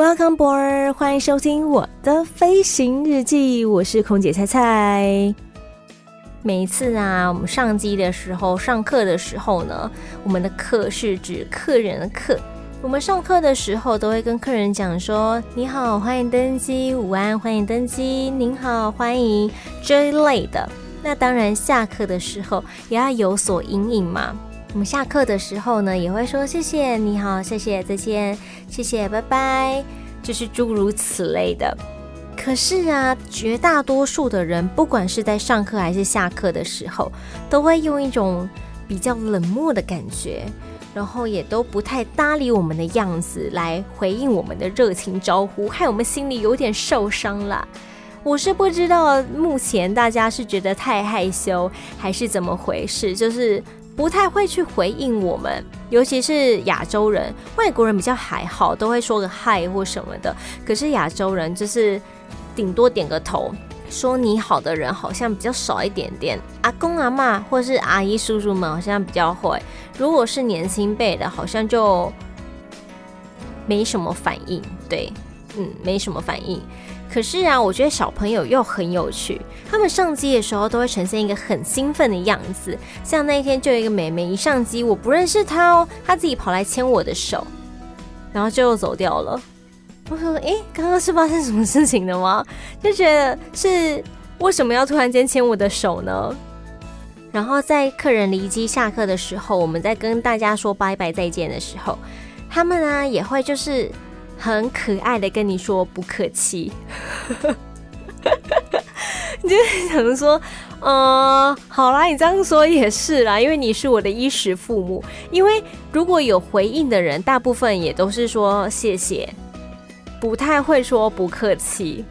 Welcome board，欢迎收听我的飞行日记，我是空姐菜菜。每一次啊，我们上机的时候，上课的时候呢，我们的课是指客人的课。我们上课的时候都会跟客人讲说：“你好，欢迎登机；午安，欢迎登机；您好，欢迎。”这一类的。那当然，下课的时候也要有所因应嘛。我们下课的时候呢，也会说谢谢，你好，谢谢，再见，谢谢，拜拜，就是诸如此类的。可是啊，绝大多数的人，不管是在上课还是下课的时候，都会用一种比较冷漠的感觉，然后也都不太搭理我们的样子来回应我们的热情招呼，害我们心里有点受伤了。我是不知道目前大家是觉得太害羞，还是怎么回事，就是。不太会去回应我们，尤其是亚洲人，外国人比较还好，都会说个嗨或什么的。可是亚洲人就是顶多点个头，说你好的人好像比较少一点点。阿公阿嬷或是阿姨叔叔们好像比较会，如果是年轻辈的，好像就没什么反应。对，嗯，没什么反应。可是啊，我觉得小朋友又很有趣。他们上机的时候都会呈现一个很兴奋的样子。像那一天就有一个妹妹一上机，我不认识她哦，她自己跑来牵我的手，然后就走掉了。我说：“诶，刚刚是发生什么事情了吗？”就觉得是为什么要突然间牵我的手呢？然后在客人离机下课的时候，我们在跟大家说拜拜再见的时候，他们呢也会就是。很可爱的跟你说不客气，你就想说，嗯，好啦，你这样说也是啦，因为你是我的衣食父母。因为如果有回应的人，大部分也都是说谢谢，不太会说不客气。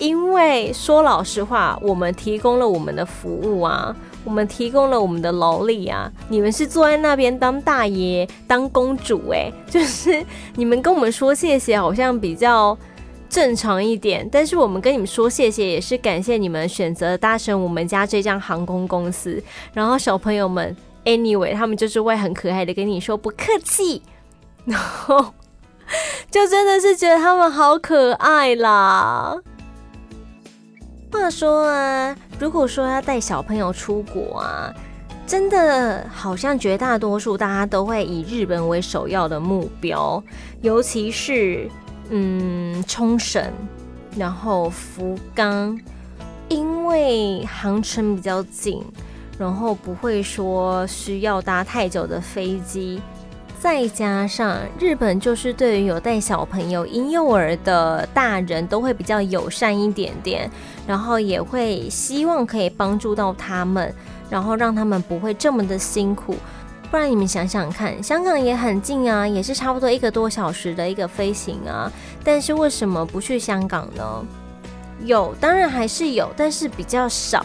因为说老实话，我们提供了我们的服务啊。我们提供了我们的劳力啊，你们是坐在那边当大爷当公主哎，就是你们跟我们说谢谢好像比较正常一点，但是我们跟你们说谢谢也是感谢你们选择搭乘我们家这家航空公司。然后小朋友们，anyway，他们就是会很可爱的跟你说不客气，然后 就真的是觉得他们好可爱啦。话说啊，如果说要带小朋友出国啊，真的好像绝大多数大家都会以日本为首要的目标，尤其是嗯冲绳，然后福冈，因为航程比较近，然后不会说需要搭太久的飞机。再加上日本就是对于有带小朋友、婴幼儿的大人都会比较友善一点点，然后也会希望可以帮助到他们，然后让他们不会这么的辛苦。不然你们想想看，香港也很近啊，也是差不多一个多小时的一个飞行啊，但是为什么不去香港呢？有，当然还是有，但是比较少。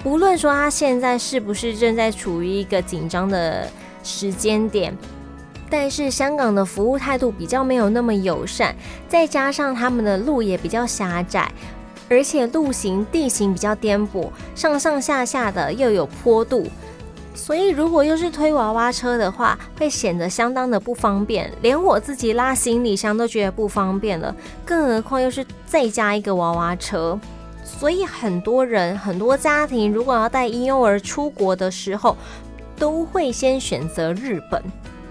不论说他现在是不是正在处于一个紧张的时间点。但是香港的服务态度比较没有那么友善，再加上他们的路也比较狭窄，而且路行地形比较颠簸，上上下下的又有坡度，所以如果又是推娃娃车的话，会显得相当的不方便，连我自己拉行李箱都觉得不方便了，更何况又是再加一个娃娃车，所以很多人很多家庭如果要带婴幼儿出国的时候，都会先选择日本。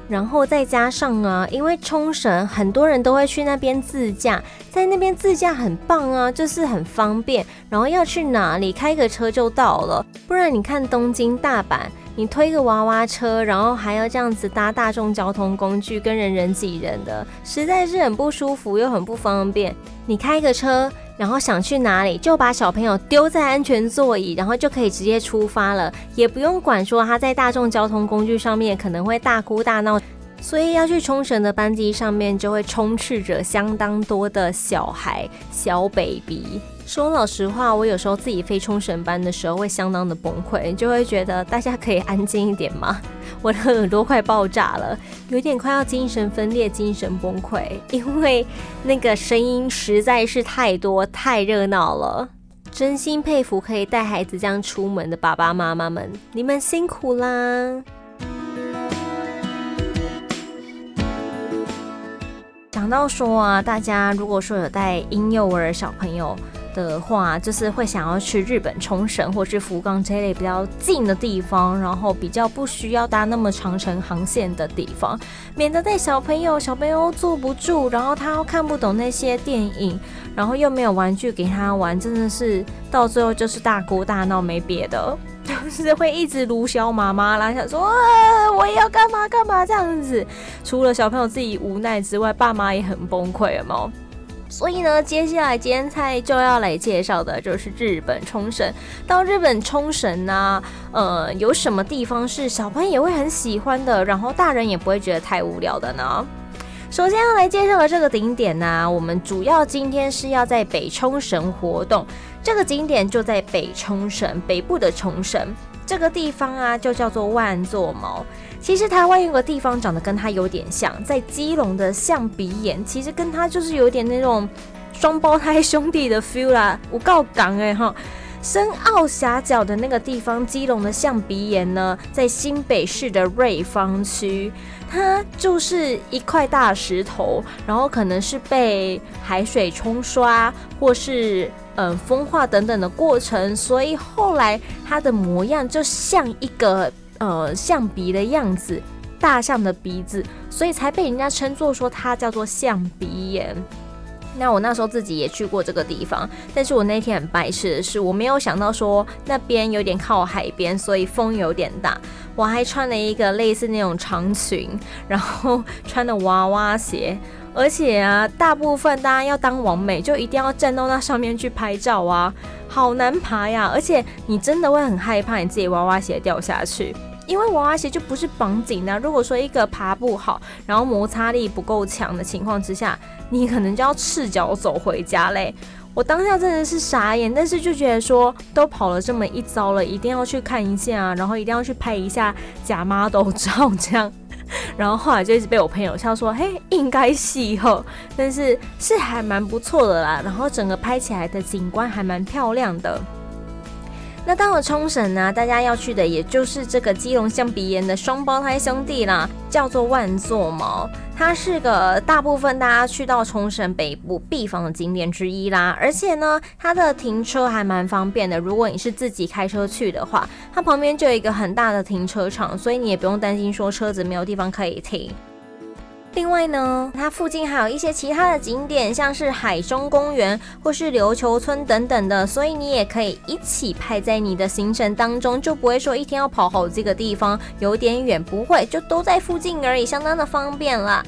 然后再加上啊，因为冲绳很多人都会去那边自驾，在那边自驾很棒啊，就是很方便。然后要去哪里，开个车就到了。不然你看东京、大阪，你推个娃娃车，然后还要这样子搭大众交通工具，跟人人挤人的，实在是很不舒服又很不方便。你开个车。然后想去哪里，就把小朋友丢在安全座椅，然后就可以直接出发了，也不用管说他在大众交通工具上面可能会大哭大闹，所以要去冲绳的班机上面就会充斥着相当多的小孩、小 baby。说老实话，我有时候自己飞冲绳班的时候会相当的崩溃，就会觉得大家可以安静一点吗？我的耳朵快爆炸了，有点快要精神分裂、精神崩溃，因为那个声音实在是太多、太热闹了。真心佩服可以带孩子这样出门的爸爸妈妈们，你们辛苦啦！讲到说啊，大家如果说有带婴幼儿小朋友。的话，就是会想要去日本冲绳或是福冈这类比较近的地方，然后比较不需要搭那么长程航线的地方，免得带小朋友，小朋友坐不住，然后他又看不懂那些电影，然后又没有玩具给他玩，真的是到最后就是大哭大闹，没别的，就是会一直撸小妈妈啦，想说啊，我也要干嘛干嘛这样子，除了小朋友自己无奈之外，爸妈也很崩溃了嘛。所以呢，接下来今天菜就要来介绍的就是日本冲绳。到日本冲绳呢，呃，有什么地方是小朋友也会很喜欢的，然后大人也不会觉得太无聊的呢？首先要来介绍的这个景点呢，我们主要今天是要在北冲绳活动。这个景点就在北冲绳北部的冲绳这个地方啊，就叫做万座毛。其实台湾有个地方长得跟它有点像，在基隆的象鼻岩，其实跟它就是有点那种双胞胎兄弟的 feel 啦。我告港哎哈，深澳峡角的那个地方，基隆的象鼻岩呢，在新北市的瑞芳区，它就是一块大石头，然后可能是被海水冲刷，或是嗯风化等等的过程，所以后来它的模样就像一个。呃，象鼻的样子，大象的鼻子，所以才被人家称作说它叫做象鼻岩。那我那时候自己也去过这个地方，但是我那天很白痴的是，我没有想到说那边有点靠海边，所以风有点大。我还穿了一个类似那种长裙，然后穿的娃娃鞋，而且啊，大部分大家要当网美，就一定要站到那上面去拍照啊。好难爬呀，而且你真的会很害怕你自己娃娃鞋掉下去，因为娃娃鞋就不是绑紧的。如果说一个爬不好，然后摩擦力不够强的情况之下，你可能就要赤脚走回家嘞。我当下真的是傻眼，但是就觉得说都跑了这么一遭了，一定要去看一下，然后一定要去拍一下假 model 照这样。然后后来就一直被我朋友笑说，嘿，应该是哦，但是是还蛮不错的啦。然后整个拍起来的景观还蛮漂亮的。那到了冲绳呢，大家要去的也就是这个基隆象鼻岩的双胞胎兄弟啦，叫做万座毛。它是个大部分大家去到冲绳北部必访的景点之一啦。而且呢，它的停车还蛮方便的。如果你是自己开车去的话，它旁边就有一个很大的停车场，所以你也不用担心说车子没有地方可以停。另外呢，它附近还有一些其他的景点，像是海中公园或是琉球村等等的，所以你也可以一起拍在你的行程当中，就不会说一天要跑好几个地方，有点远，不会，就都在附近而已，相当的方便了。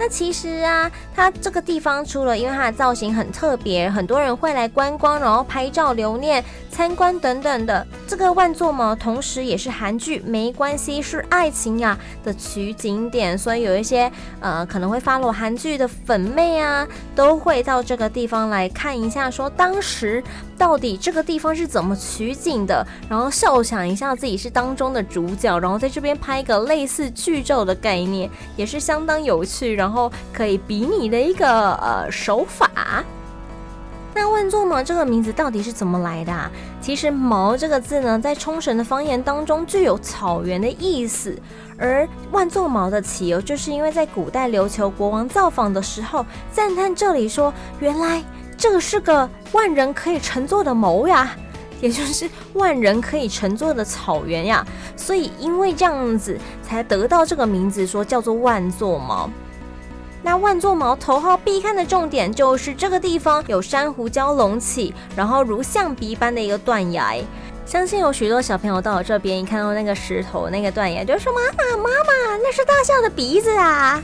那其实啊，它这个地方除了因为它的造型很特别，很多人会来观光，然后拍照留念、参观等等的。这个万座毛同时也是韩剧《没关系是爱情呀》的取景点，所以有一些呃可能会 follow 韩剧的粉妹啊，都会到这个地方来看一下，说当时到底这个地方是怎么取景的，然后设想一下自己是当中的主角，然后在这边拍一个类似剧照的概念，也是相当有趣。然后可以比拟的一个呃手法。那万座毛这个名字到底是怎么来的啊？其实“毛”这个字呢，在冲绳的方言当中具有草原的意思。而万座毛的起由，就是因为在古代琉球国王造访的时候，赞叹这里说：“原来这个是个万人可以乘坐的毛呀。”也就是万人可以乘坐的草原呀。所以因为这样子，才得到这个名字，说叫做万座毛。那万座毛头号必看的重点就是这个地方有珊瑚礁隆起，然后如象鼻般的一个断崖。相信有许多小朋友到了这边，一看到那个石头、那个断崖，就说：“妈妈，妈妈，那是大象的鼻子啊！”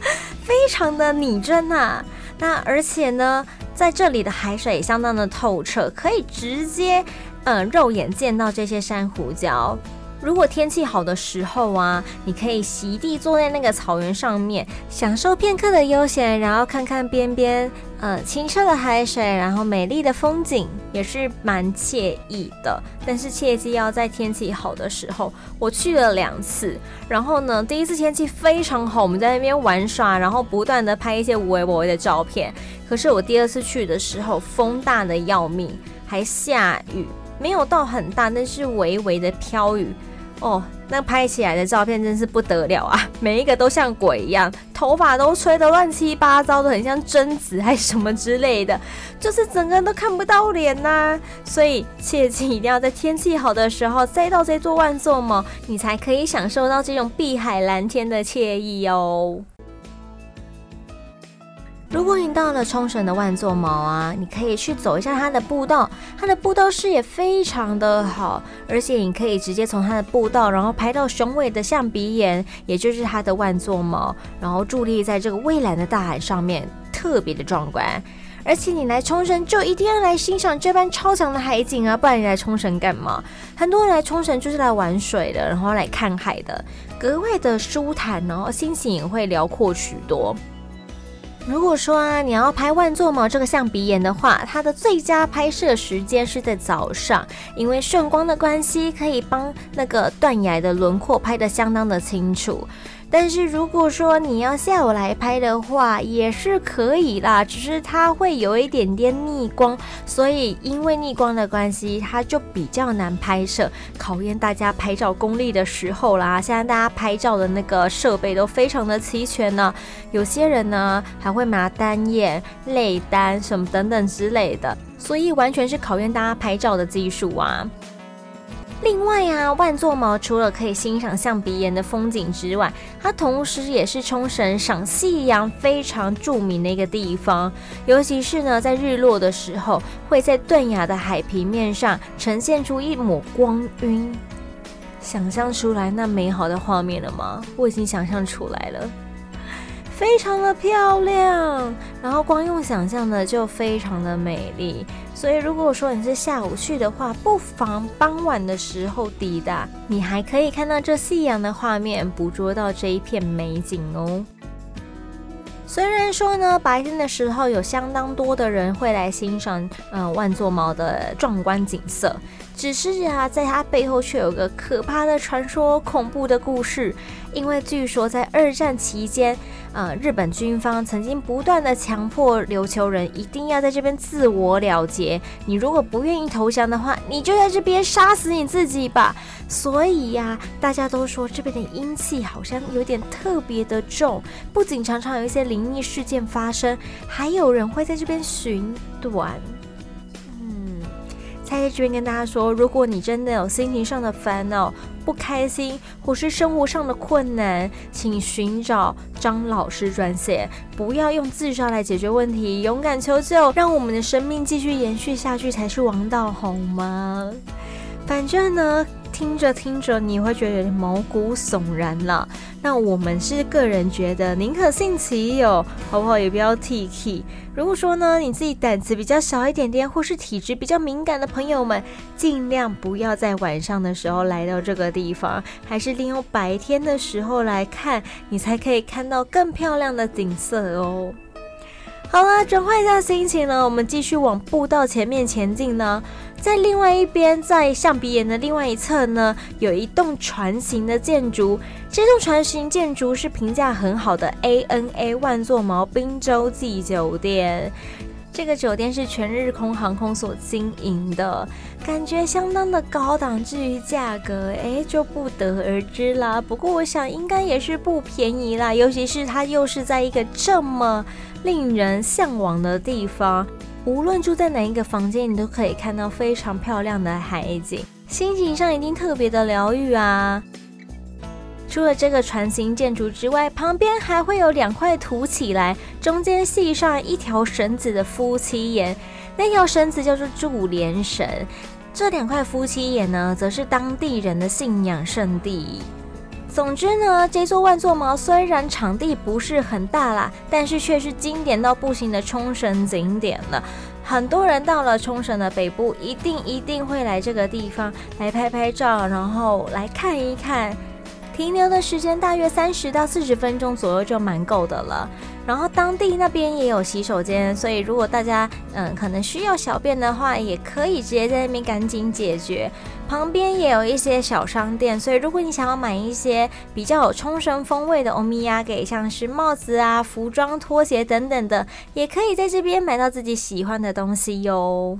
非常的拟真、啊。那而且呢，在这里的海水相当的透彻，可以直接嗯肉眼见到这些珊瑚礁。如果天气好的时候啊，你可以席地坐在那个草原上面，享受片刻的悠闲，然后看看边边，呃，清澈的海水，然后美丽的风景，也是蛮惬意的。但是切记要在天气好的时候。我去了两次，然后呢，第一次天气非常好，我们在那边玩耍，然后不断的拍一些无微不微的照片。可是我第二次去的时候，风大的要命，还下雨，没有到很大，但是微微的飘雨。哦，那拍起来的照片真是不得了啊！每一个都像鬼一样，头发都吹得乱七八糟的，很像贞子还是什么之类的，就是整个人都看不到脸呐、所以切记一定要在天气好的时候再到这座万座毛，你才可以享受到这种碧海蓝天的惬意哦。如果你到了冲绳的万座毛啊，你可以去走一下它的步道，它的步道视野非常的好，而且你可以直接从它的步道，然后拍到雄伟的象鼻岩，也就是它的万座毛，然后伫立在这个蔚蓝的大海上面，特别的壮观。而且你来冲绳就一定要来欣赏这般超强的海景啊，不然你来冲绳干嘛？很多人来冲绳就是来玩水的，然后来看海的，格外的舒坦，然后心情也会辽阔许多。如果说啊，你要拍万座毛这个象鼻岩的话，它的最佳拍摄时间是在早上，因为顺光的关系，可以帮那个断崖的轮廓拍得相当的清楚。但是如果说你要下午来拍的话，也是可以啦，只是它会有一点点逆光，所以因为逆光的关系，它就比较难拍摄，考验大家拍照功力的时候啦。现在大家拍照的那个设备都非常的齐全呢，有些人呢还会拿单眼、类单什么等等之类的，所以完全是考验大家拍照的技术啊。另外啊，万座毛除了可以欣赏象鼻岩的风景之外，它同时也是冲绳赏夕阳非常著名的一个地方。尤其是呢，在日落的时候，会在断崖的海平面上呈现出一抹光晕。想象出来那美好的画面了吗？我已经想象出来了。非常的漂亮，然后光用想象的就非常的美丽，所以如果说你是下午去的话，不妨傍晚的时候抵达，你还可以看到这夕阳的画面，捕捉到这一片美景哦。虽然说呢，白天的时候有相当多的人会来欣赏，嗯，万座毛的壮观景色。只是啊，在它背后却有个可怕的传说、恐怖的故事。因为据说在二战期间，呃，日本军方曾经不断地强迫琉球人一定要在这边自我了结。你如果不愿意投降的话，你就在这边杀死你自己吧。所以呀，大家都说这边的阴气好像有点特别的重，不仅常常有一些灵异事件发生，还有人会在这边寻短。他在这边跟大家说，如果你真的有心情上的烦恼、不开心，或是生活上的困难，请寻找张老师专线，不要用自杀来解决问题，勇敢求救，让我们的生命继续延续下去才是王道，好吗？反正呢。听着听着，你会觉得毛骨悚然了。那我们是个人觉得，宁可信其有，好不好？也不要铁齿。如果说呢，你自己胆子比较小一点点，或是体质比较敏感的朋友们，尽量不要在晚上的时候来到这个地方，还是利用白天的时候来看，你才可以看到更漂亮的景色哦。好了，转换一下心情呢，我们继续往步道前面前进呢。在另外一边，在象鼻岩的另外一侧呢，有一栋船型的建筑。这栋船型建筑是评价很好的 ANA 万座毛滨洲际酒店。这个酒店是全日空航空所经营的，感觉相当的高档。至于价格，哎，就不得而知啦。不过我想应该也是不便宜啦，尤其是它又是在一个这么。令人向往的地方，无论住在哪一个房间，你都可以看到非常漂亮的海景，心情上一定特别的疗愈啊！除了这个船型建筑之外，旁边还会有两块凸起来，中间系上一条绳子的夫妻岩，那条绳子叫做柱连绳。这两块夫妻岩呢，则是当地人的信仰圣地。总之呢，这座万座毛虽然场地不是很大啦，但是却是经典到不行的冲绳景点了。很多人到了冲绳的北部，一定一定会来这个地方来拍拍照，然后来看一看。停留的时间大约三十到四十分钟左右就蛮够的了。然后当地那边也有洗手间，所以如果大家嗯可能需要小便的话，也可以直接在那边赶紧解决。旁边也有一些小商店，所以如果你想要买一些比较有冲绳风味的欧米亚给，像是帽子啊、服装、拖鞋等等的，也可以在这边买到自己喜欢的东西哟。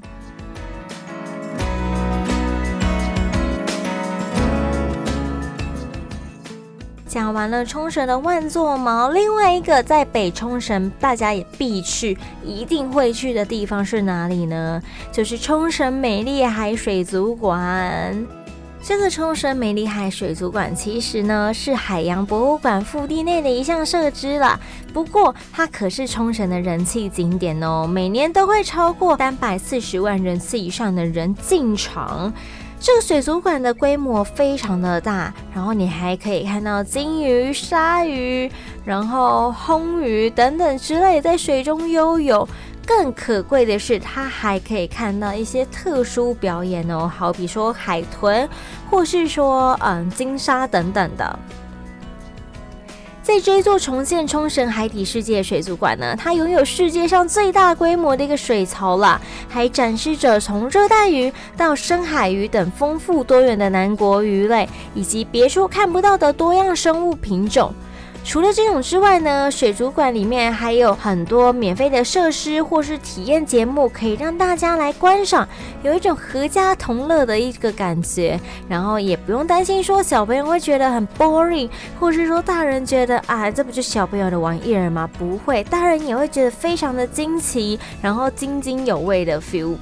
讲完了冲绳的万座毛，另外一个在北冲绳大家也必去、一定会去的地方是哪里呢？就是冲绳美丽海水族馆。这个冲绳美丽海水族馆其实呢是海洋博物馆腹地内的一项设施啦，不过它可是冲绳的人气景点哦，每年都会超过三百四十万人次以上的人进场。这个水族馆的规模非常的大，然后你还可以看到金鱼、鲨鱼，然后红鱼等等之类在水中悠游。更可贵的是，它还可以看到一些特殊表演哦，好比说海豚，或是说嗯金鲨等等的。在这座重建冲绳海底世界水族馆呢，它拥有世界上最大规模的一个水槽了，还展示着从热带鱼到深海鱼等丰富多元的南国鱼类，以及别处看不到的多样生物品种。除了这种之外呢，水族馆里面还有很多免费的设施或是体验节目，可以让大家来观赏，有一种合家同乐的一个感觉。然后也不用担心说小朋友会觉得很 boring，或是说大人觉得啊，这不就小朋友的玩意儿吗？不会，大人也会觉得非常的惊奇，然后津津有味的 feel。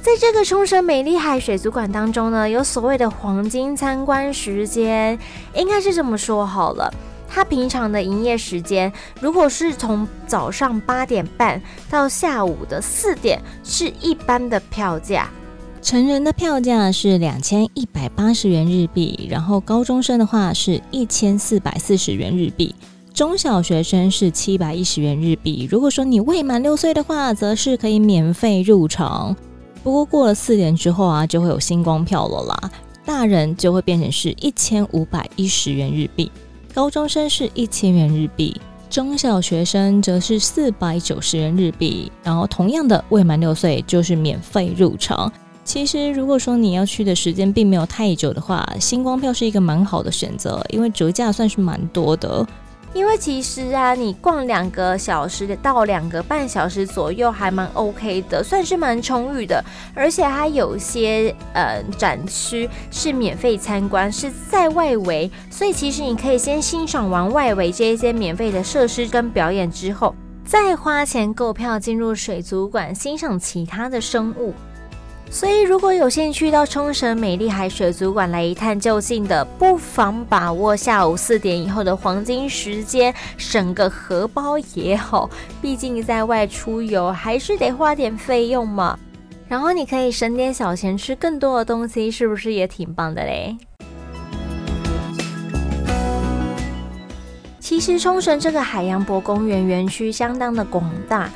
在这个冲绳美丽海水族馆当中呢，有所谓的黄金参观时间，应该是这么说好了。它平常的营业时间，如果是从早上八点半到下午的四点，是一般的票价。成人的票价是两千一百八十元日币，然后高中生的话是一千四百四十元日币，中小学生是七百一十元日币。如果说你未满六岁的话，则是可以免费入场。不过过了四点之后啊，就会有星光票了啦，大人就会变成是一千五百一十元日币。高中生是一千元日币，中小学生则是四百九十元日币。然后同样的，未满六岁就是免费入场。其实，如果说你要去的时间并没有太久的话，星光票是一个蛮好的选择，因为折价算是蛮多的。因为其实啊，你逛两个小时到两个半小时左右还蛮 OK 的，算是蛮充裕的。而且它有些呃展区是免费参观，是在外围，所以其实你可以先欣赏完外围这一些免费的设施跟表演之后，再花钱购票进入水族馆欣赏其他的生物。所以，如果有兴趣到冲绳美丽海水族馆来一探究竟的，不妨把握下午四点以后的黄金时间，省个荷包也好。毕竟在外出游还是得花点费用嘛。然后你可以省点小钱吃更多的东西，是不是也挺棒的嘞？其实冲绳这个海洋博公园园区相当的广大。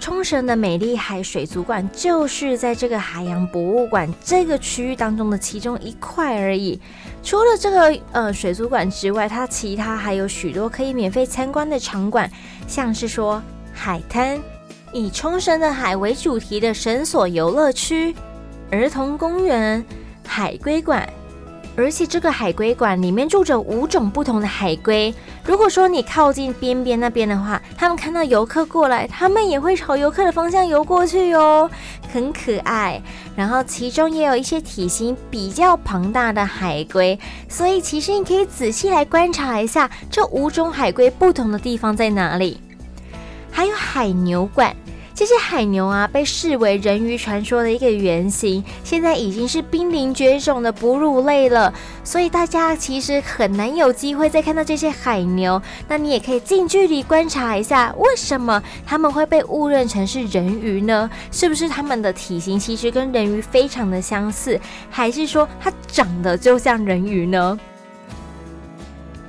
冲绳的美丽海水族馆就是在这个海洋博物馆这个区域当中的其中一块而已。除了这个呃水族馆之外，它其他还有许多可以免费参观的场馆，像是说海滩、以冲绳的海为主题的绳索游乐区、儿童公园、海龟馆。而且这个海龟馆里面住着五种不同的海龟。如果说你靠近边边那边的话，他们看到游客过来，他们也会朝游客的方向游过去哟，很可爱。然后其中也有一些体型比较庞大的海龟，所以其实你可以仔细来观察一下这五种海龟不同的地方在哪里。还有海牛馆。这些海牛啊，被视为人鱼传说的一个原型，现在已经是濒临绝种的哺乳类了。所以大家其实很难有机会再看到这些海牛。那你也可以近距离观察一下，为什么他们会被误认成是人鱼呢？是不是他们的体型其实跟人鱼非常的相似，还是说它长得就像人鱼呢？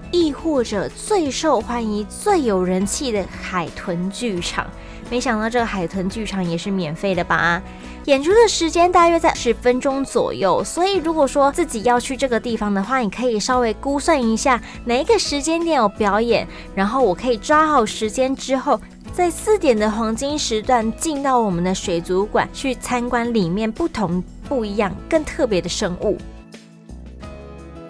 亦或者最受欢迎、最有人气的海豚剧场？没想到这个海豚剧场也是免费的吧？演出的时间大约在十分钟左右，所以如果说自己要去这个地方的话，你可以稍微估算一下哪一个时间点有表演，然后我可以抓好时间之后，在四点的黄金时段进到我们的水族馆去参观里面不同、不一样、更特别的生物。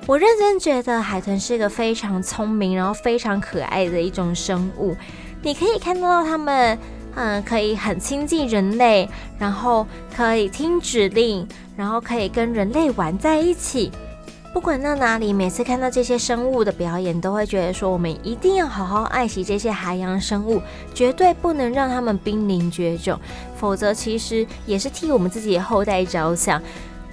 我认真觉得海豚是一个非常聪明，然后非常可爱的一种生物，你可以看到它们。嗯，可以很亲近人类，然后可以听指令，然后可以跟人类玩在一起。不管到哪里，每次看到这些生物的表演，都会觉得说，我们一定要好好爱惜这些海洋生物，绝对不能让他们濒临绝种，否则其实也是替我们自己的后代着想。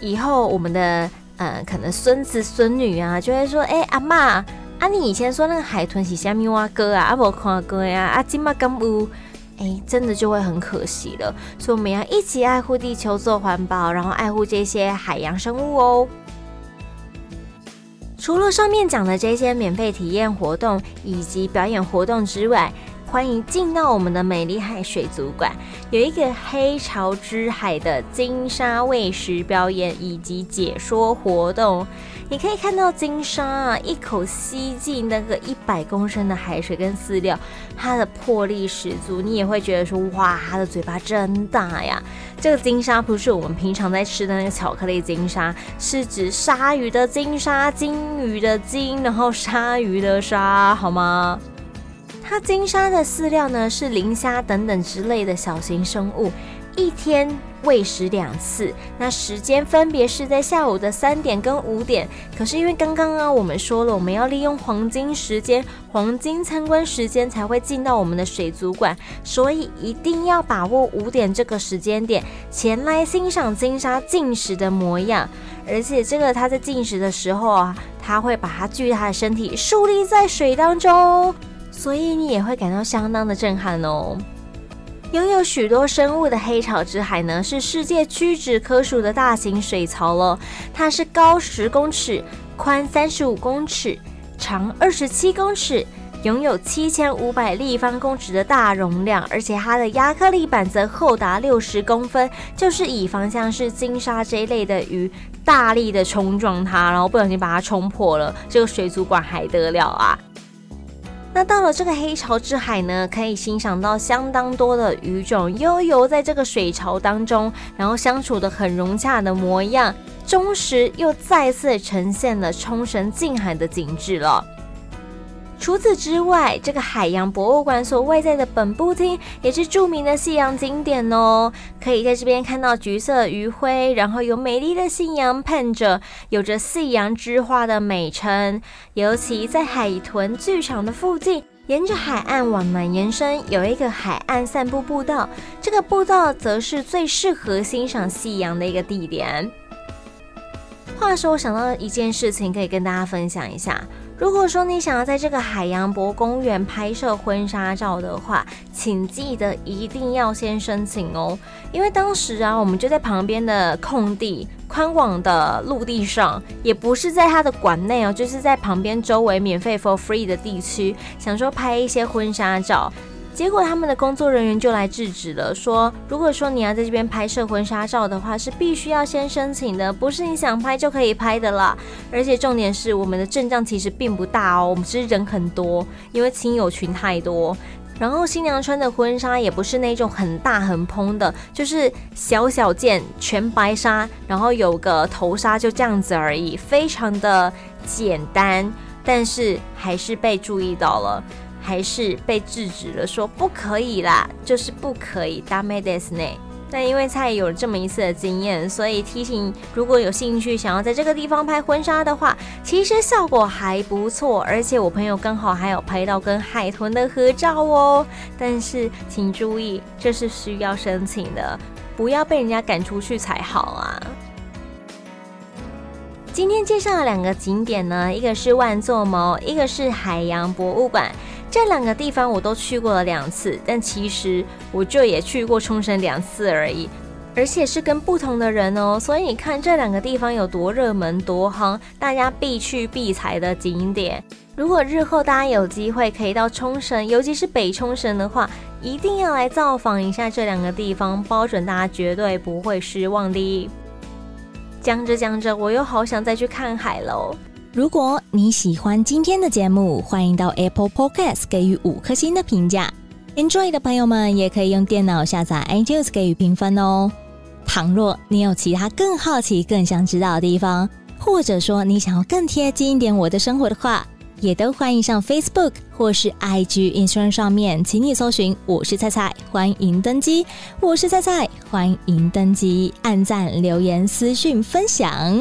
以后我们的嗯，可能孙子孙女啊，就会说，哎，阿嬷，啊，你以前说那个海豚是虾米蛙哥啊，阿伯看过呀，啊，今嘛敢有？哎，真的就会很可惜了，所以我们要一起爱护地球，做环保，然后爱护这些海洋生物哦。除了上面讲的这些免费体验活动以及表演活动之外，欢迎进到我们的美丽海水族馆，有一个黑潮之海的鲸鲨喂食表演以及解说活动。你可以看到鲸鲨啊，一口吸进那个一百公升的海水跟饲料，它的魄力十足。你也会觉得说，哇，它的嘴巴真大呀！这个鲸鲨不是我们平常在吃的那个巧克力鲸鲨，是指鲨鱼的鲸鲨，鲸鱼的鲸，然后鲨鱼的鲨，好吗？它鲸鲨的饲料呢，是磷虾等等之类的小型生物，一天。喂食两次，那时间分别是在下午的三点跟五点。可是因为刚刚啊，我们说了，我们要利用黄金时间、黄金参观时间才会进到我们的水族馆，所以一定要把握五点这个时间点前来欣赏金鲨进食的模样。而且这个它在进食的时候啊，它会把它巨大的身体竖立在水当中，所以你也会感到相当的震撼哦。拥有许多生物的黑潮之海呢，是世界屈指可数的大型水槽了。它是高十公尺、宽三十五公尺、长二十七公尺，拥有七千五百立方公尺的大容量，而且它的亚克力板则厚达六十公分，就是以防像是鲸鲨这一类的鱼大力的冲撞它，然后不小心把它冲破了，这个水族馆还得了啊！那到了这个黑潮之海呢，可以欣赏到相当多的鱼种悠游在这个水潮当中，然后相处的很融洽的模样，忠实又再次呈现了冲绳近海的景致了。除此之外，这个海洋博物馆所外在的本部厅也是著名的夕阳景点哦。可以在这边看到橘色余晖，然后有美丽的夕阳喷着，有着“夕阳之花”的美称。尤其在海豚剧场的附近，沿着海岸往南延伸，有一个海岸散步步道。这个步道则是最适合欣赏夕阳的一个地点。话说，我想到一件事情，可以跟大家分享一下。如果说你想要在这个海洋博公园拍摄婚纱照的话，请记得一定要先申请哦。因为当时啊，我们就在旁边的空地、宽广的陆地上，也不是在它的馆内哦，就是在旁边周围免费 for free 的地区，想说拍一些婚纱照。结果他们的工作人员就来制止了，说如果说你要在这边拍摄婚纱照的话，是必须要先申请的，不是你想拍就可以拍的啦。而且重点是，我们的阵仗其实并不大哦，我们其实人很多，因为亲友群太多。然后新娘穿的婚纱也不是那种很大很蓬的，就是小小件全白纱，然后有个头纱就这样子而已，非常的简单，但是还是被注意到了。还是被制止了，说不可以啦，就是不可以。ダメですね。但因为菜有了这么一次的经验，所以提醒如果有兴趣想要在这个地方拍婚纱的话，其实效果还不错，而且我朋友刚好还有拍到跟海豚的合照哦。但是请注意，这是需要申请的，不要被人家赶出去才好啊。今天介绍的两个景点呢，一个是万座毛，一个是海洋博物馆。 这两个地方我都去过了两次，但其实我就也去过冲绳两次而已。而且是跟不同的人哦。所以你看这两个地方有多热门、多夯，大家必去必踩的景点。如果日后大家有机会可以到冲绳，尤其是北冲绳的话，一定要来造访一下这两个地方，包准大家绝对不会失望的。讲着讲着，我又好想再去看海喽。如果你喜欢今天的节目，欢迎到 Apple Podcast 给予五颗星的评价。Enjoy 的朋友们也可以用电脑下载 iTunes 给予评分哦。倘若你有其他更好奇、更想知道的地方，或者说你想要更贴近一点我的生活的话，也都欢迎上 Facebook 或是 IG Instagram 上面，请你搜寻“我是菜菜”，欢迎登机。我是菜菜，欢迎登机，按赞、留言、私讯、分享。